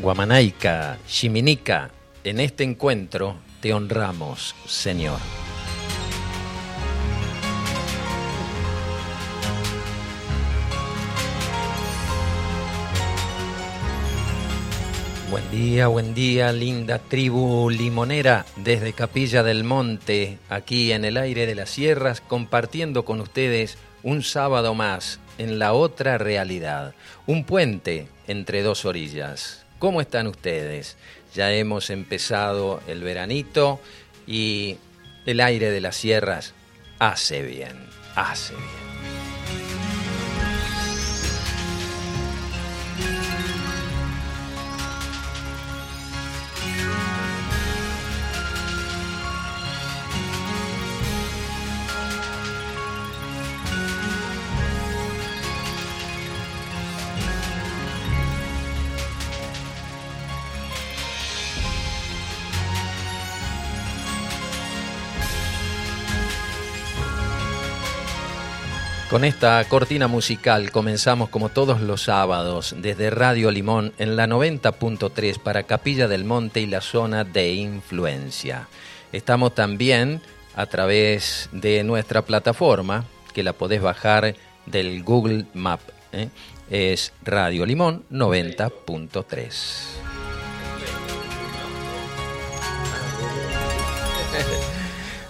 Guamanaica, Chiminica, en este encuentro te honramos, Señor. Buen día, buen día, linda tribu limonera, desde Capilla del Monte, aquí en el aire de las sierras, compartiendo con ustedes un sábado más en la otra realidad, un puente entre dos orillas. ¿Cómo están ustedes? Ya hemos empezado el veranito y el aire de las sierras hace bien, hace bien. Con esta cortina musical comenzamos como todos los sábados desde Radio Limón en la 90.3 para Capilla del Monte y la zona de influencia. Estamos también a través de nuestra plataforma que la podés bajar del Google Map. ¿eh? Es Radio Limón 90.3.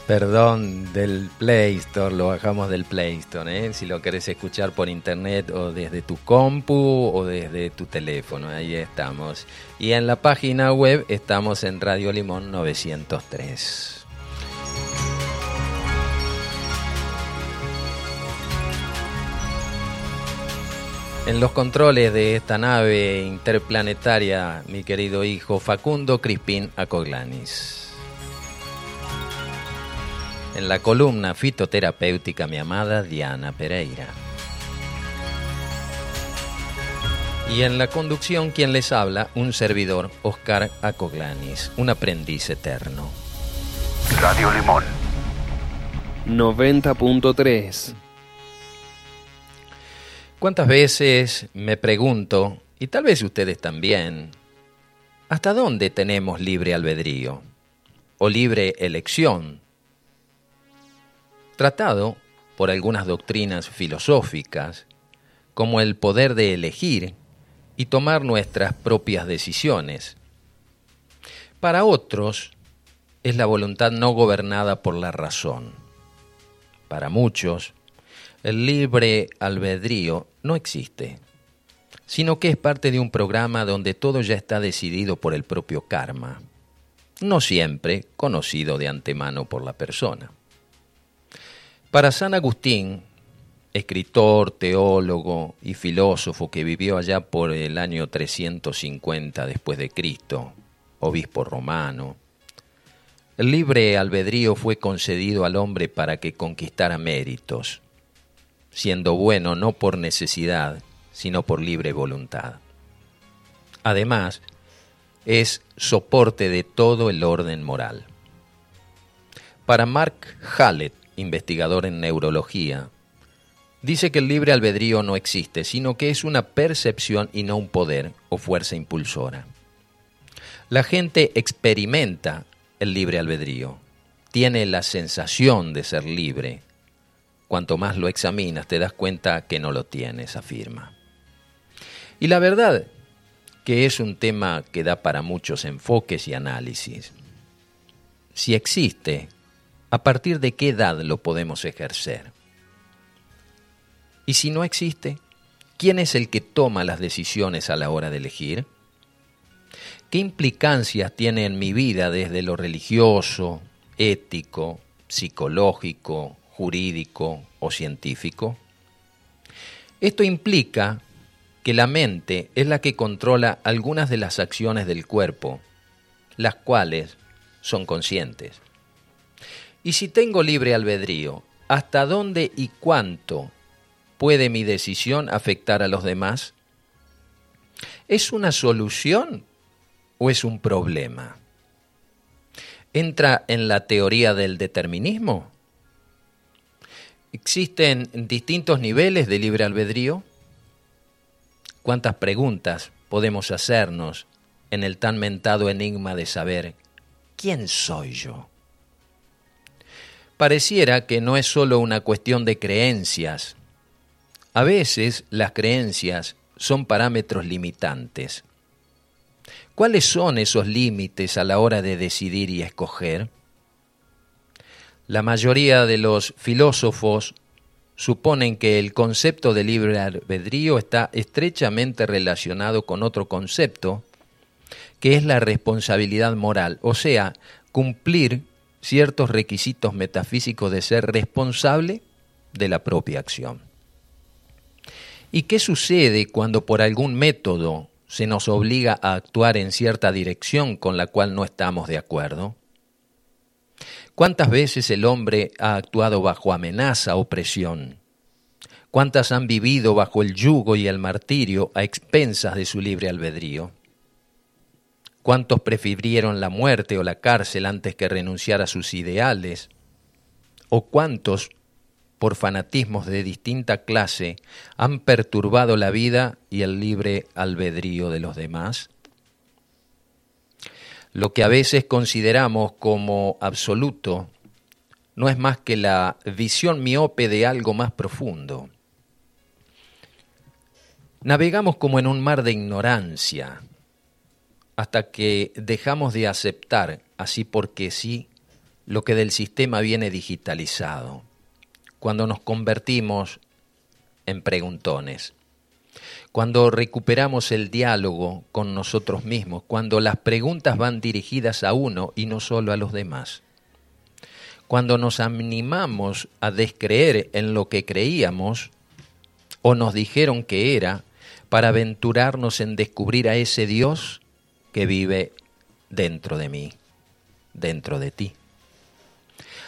Perdón, del Play Store, lo bajamos del Play Store, ¿eh? si lo querés escuchar por internet o desde tu compu o desde tu teléfono, ahí estamos. Y en la página web estamos en Radio Limón 903. En los controles de esta nave interplanetaria, mi querido hijo Facundo Crispín Acoglanis. En la columna fitoterapéutica, mi amada Diana Pereira. Y en la conducción, quien les habla, un servidor, Oscar Acoglanis, un aprendiz eterno. Radio Limón 90.3 ¿Cuántas veces me pregunto, y tal vez ustedes también, ¿hasta dónde tenemos libre albedrío o libre elección tratado por algunas doctrinas filosóficas como el poder de elegir y tomar nuestras propias decisiones. Para otros es la voluntad no gobernada por la razón. Para muchos, el libre albedrío no existe, sino que es parte de un programa donde todo ya está decidido por el propio karma, no siempre conocido de antemano por la persona. Para San Agustín, escritor, teólogo y filósofo que vivió allá por el año 350 después de Cristo, obispo romano, el libre albedrío fue concedido al hombre para que conquistara méritos, siendo bueno no por necesidad, sino por libre voluntad. Además, es soporte de todo el orden moral. Para Mark Hallett, investigador en neurología, dice que el libre albedrío no existe, sino que es una percepción y no un poder o fuerza impulsora. La gente experimenta el libre albedrío, tiene la sensación de ser libre. Cuanto más lo examinas, te das cuenta que no lo tienes, afirma. Y la verdad que es un tema que da para muchos enfoques y análisis. Si existe ¿A partir de qué edad lo podemos ejercer? Y si no existe, ¿quién es el que toma las decisiones a la hora de elegir? ¿Qué implicancias tiene en mi vida desde lo religioso, ético, psicológico, jurídico o científico? Esto implica que la mente es la que controla algunas de las acciones del cuerpo, las cuales son conscientes. Y si tengo libre albedrío, ¿hasta dónde y cuánto puede mi decisión afectar a los demás? ¿Es una solución o es un problema? ¿Entra en la teoría del determinismo? ¿Existen distintos niveles de libre albedrío? ¿Cuántas preguntas podemos hacernos en el tan mentado enigma de saber quién soy yo. Pareciera que no es sólo una cuestión de creencias. A veces las creencias son parámetros limitantes. ¿Cuáles son esos límites a la hora de decidir y escoger? La mayoría de los filósofos suponen que el concepto de libre albedrío está estrechamente relacionado con otro concepto, que es la responsabilidad moral, o sea, cumplir ciertos requisitos metafísicos de ser responsable de la propia acción. ¿Y qué sucede cuando por algún método se nos obliga a actuar en cierta dirección con la cual no estamos de acuerdo? ¿Cuántas veces el hombre ha actuado bajo amenaza o presión? ¿Cuántas han vivido bajo el yugo y el martirio a expensas de su libre albedrío? ¿Cuántos prefirieron la muerte o la cárcel antes que renunciar a sus ideales? ¿O cuántos, por fanatismos de distinta clase, han perturbado la vida y el libre albedrío de los demás? Lo que a veces consideramos como absoluto no es más que la visión miope de algo más profundo. Navegamos como en un mar de ignorancia, hasta que dejamos de aceptar, así porque sí, lo que del sistema viene digitalizado, cuando nos convertimos en preguntones, cuando recuperamos el diálogo con nosotros mismos, cuando las preguntas van dirigidas a uno y no solo a los demás, cuando nos animamos a descreer en lo que creíamos o nos dijeron que era, para aventurarnos en descubrir a ese Dios que vive dentro de mí, dentro de ti.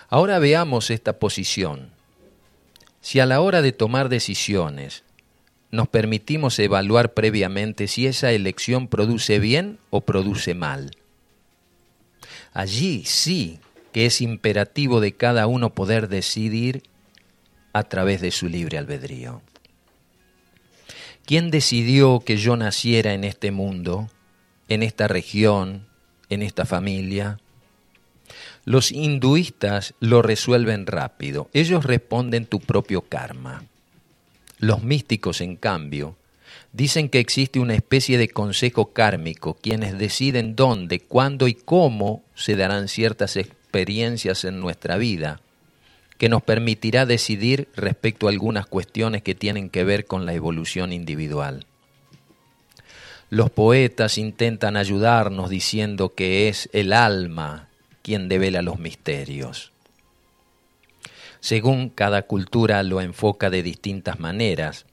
Ahora veamos esta posición. Si a la hora de tomar decisiones nos permitimos evaluar previamente si esa elección produce bien o produce mal, allí sí que es imperativo de cada uno poder decidir a través de su libre albedrío. ¿Quién decidió que yo naciera en este mundo? En esta región, en esta familia. Los hinduistas lo resuelven rápido. Ellos responden tu propio karma. Los místicos, en cambio, dicen que existe una especie de consejo kármico, quienes deciden dónde, cuándo y cómo se darán ciertas experiencias en nuestra vida, que nos permitirá decidir respecto a algunas cuestiones que tienen que ver con la evolución individual. Los poetas intentan ayudarnos diciendo que es el alma quien devela los misterios. Según cada cultura lo enfoca de distintas maneras,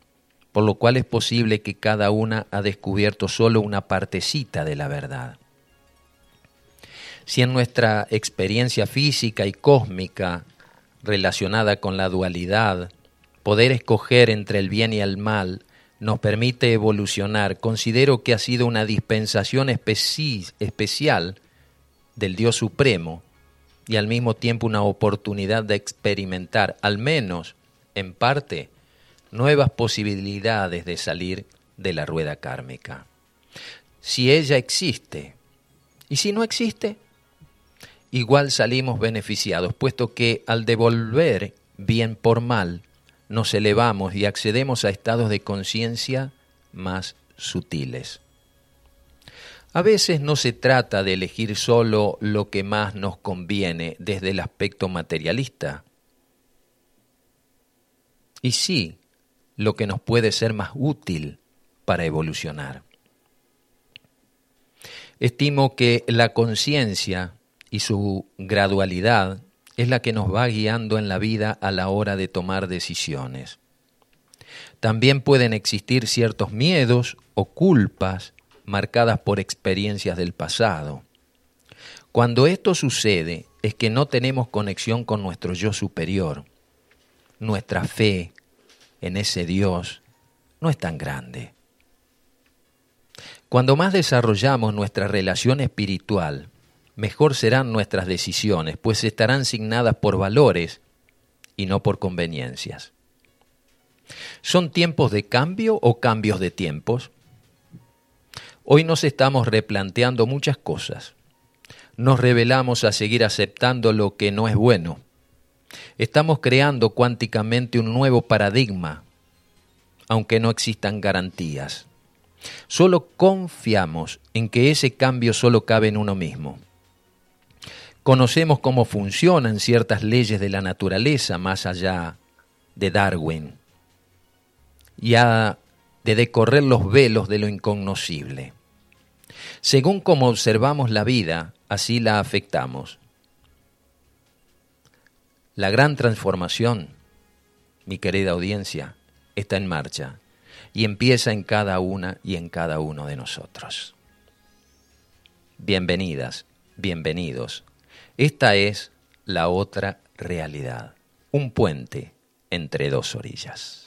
por lo cual es posible que cada una ha descubierto solo una partecita de la verdad. Si en nuestra experiencia física y cósmica relacionada con la dualidad, poder escoger entre el bien y el mal nos permite evolucionar, considero que ha sido una dispensación especial del Dios Supremo y al mismo tiempo una oportunidad de experimentar, al menos en parte, nuevas posibilidades de salir de la rueda kármica. Si ella existe, y si no existe, igual salimos beneficiados, puesto que al devolver bien por mal, nos elevamos y accedemos a estados de conciencia más sutiles. A veces no se trata de elegir solo lo que más nos conviene desde el aspecto materialista, y sí lo que nos puede ser más útil para evolucionar. Estimo que la conciencia y su gradualidad es la que nos va guiando en la vida a la hora de tomar decisiones. También pueden existir ciertos miedos o culpas marcadas por experiencias del pasado. Cuando esto sucede es que no tenemos conexión con nuestro yo superior. Nuestra fe en ese Dios no es tan grande. Cuando más desarrollamos nuestra relación espiritual, mejor serán nuestras decisiones, pues estarán signadas por valores y no por conveniencias. ¿Son tiempos de cambio o cambios de tiempos? Hoy nos estamos replanteando muchas cosas. Nos revelamos a seguir aceptando lo que no es bueno. Estamos creando cuánticamente un nuevo paradigma, aunque no existan garantías. Solo confiamos en que ese cambio solo cabe en uno mismo. Conocemos cómo funcionan ciertas leyes de la naturaleza más allá de Darwin y de decorrer los velos de lo incognoscible. Según como observamos la vida, así la afectamos. La gran transformación, mi querida audiencia, está en marcha y empieza en cada una y en cada uno de nosotros. Bienvenidas, bienvenidos. Esta es la otra realidad, un puente entre dos orillas.